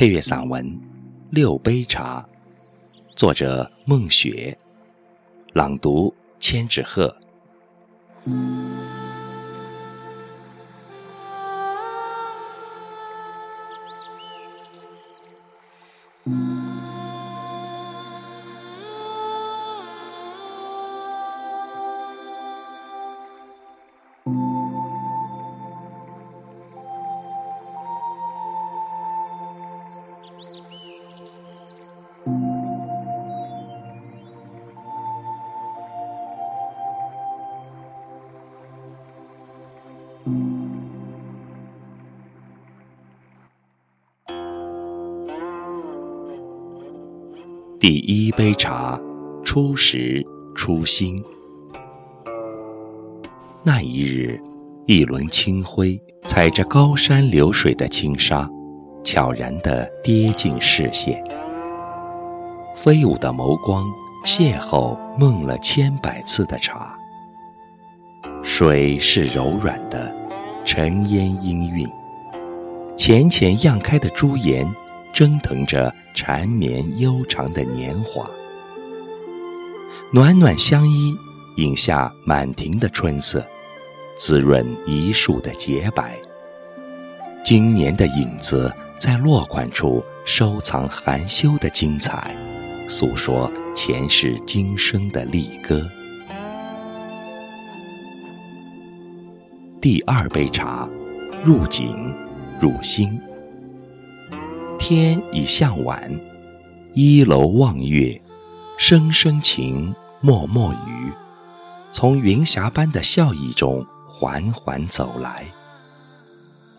配乐散文《六杯茶》，作者孟雪，朗读千纸鹤。第一杯茶，初时初心。那一日，一轮清辉踩着高山流水的轻纱，悄然地跌进视线。飞舞的眸光邂逅梦了千百次的茶。水是柔软的，沉烟氤氲，浅浅漾开的朱颜。蒸腾着缠绵悠长的年华，暖暖相依，饮下满庭的春色，滋润一树的洁白。今年的影子在落款处收藏含羞的精彩，诉说前世今生的丽歌。第二杯茶，入景，入心。天已向晚，一楼望月，声声情，脉脉雨，从云霞般的笑意中缓缓走来。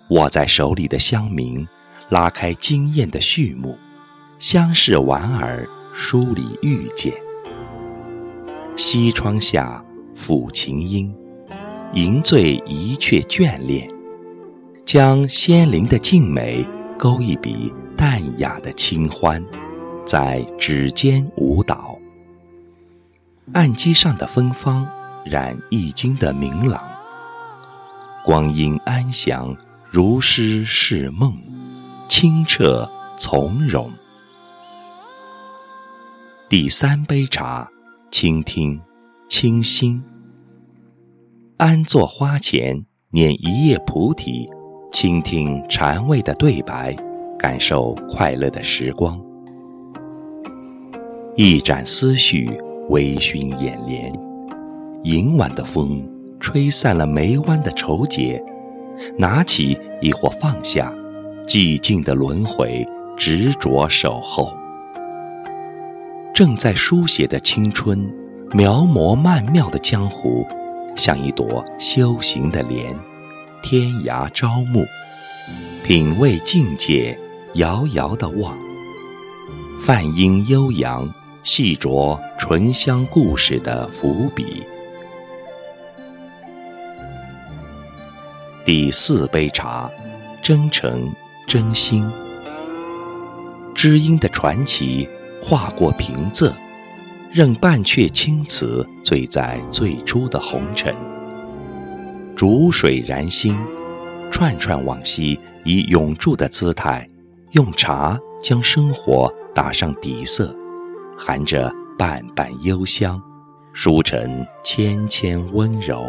握在手里的香茗，拉开惊艳的序幕，相视莞尔，梳理遇见。西窗下，抚琴音，吟醉一阙眷恋，将仙灵的静美勾一笔。淡雅的清欢，在指尖舞蹈。案几上的芬芳染易经的明朗。光阴安详，如诗是梦，清澈从容。第三杯茶，倾听，清新。安坐花前，捻一叶菩提，倾听禅味的对白。感受快乐的时光，一展思绪，微醺眼帘。迎晚的风吹散了眉弯的愁结，拿起亦或放下，寂静的轮回，执着守候。正在书写的青春，描摹曼妙的江湖，像一朵修行的莲，天涯朝暮，品味境界。遥遥的望，梵音悠扬，细酌醇香故事的伏笔。第四杯茶，真诚真心。知音的传奇划过平仄，任半阙青词醉在最初的红尘。煮水燃心，串串往昔，以永驻的姿态。用茶将生活打上底色，含着瓣瓣幽香，书成纤纤温柔。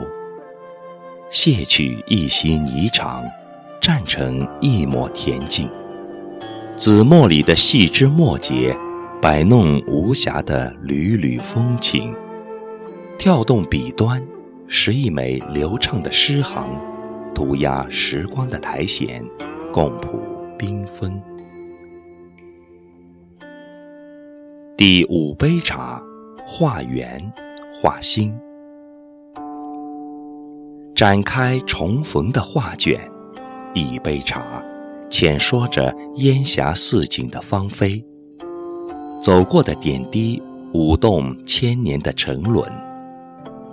卸去一袭霓裳，站成一抹恬静。紫墨里的细枝末节，摆弄无暇的缕缕风情。跳动笔端，拾一枚流畅的诗行，涂鸦时光的苔藓，共谱缤纷。第五杯茶，画圆，画心，展开重逢的画卷。一杯茶，浅说着烟霞似锦的芳菲。走过的点滴，舞动千年的沉沦。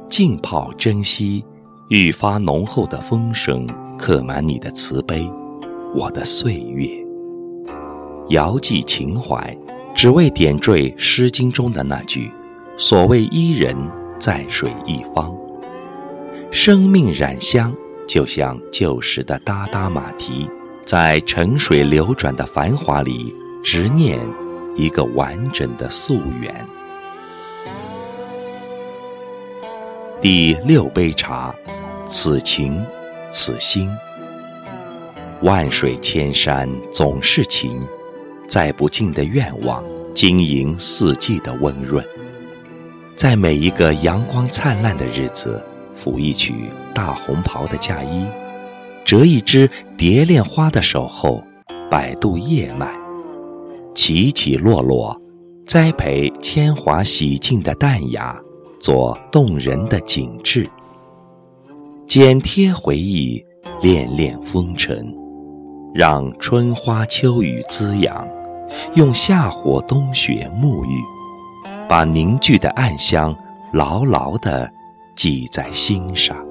浸泡珍惜，愈发浓厚的风声，刻满你的慈悲，我的岁月。遥寄情怀。只为点缀《诗经》中的那句：“所谓伊人，在水一方。”生命染香，就像旧时的哒哒马蹄，在沉水流转的繁华里，执念一个完整的溯源。第六杯茶，此情，此心。万水千山总是情，载不尽的愿望，经营四季的温润。在每一个阳光灿烂的日子，抚一曲大红袍的嫁衣，折一枝蝶恋花的守候，摆渡叶脉，起起落落，栽培铅华洗净的淡雅，做动人的景致，剪贴回忆，恋恋风尘。让春花秋雨滋养，用夏火冬雪沐浴，把凝聚的暗香牢牢地记在心上。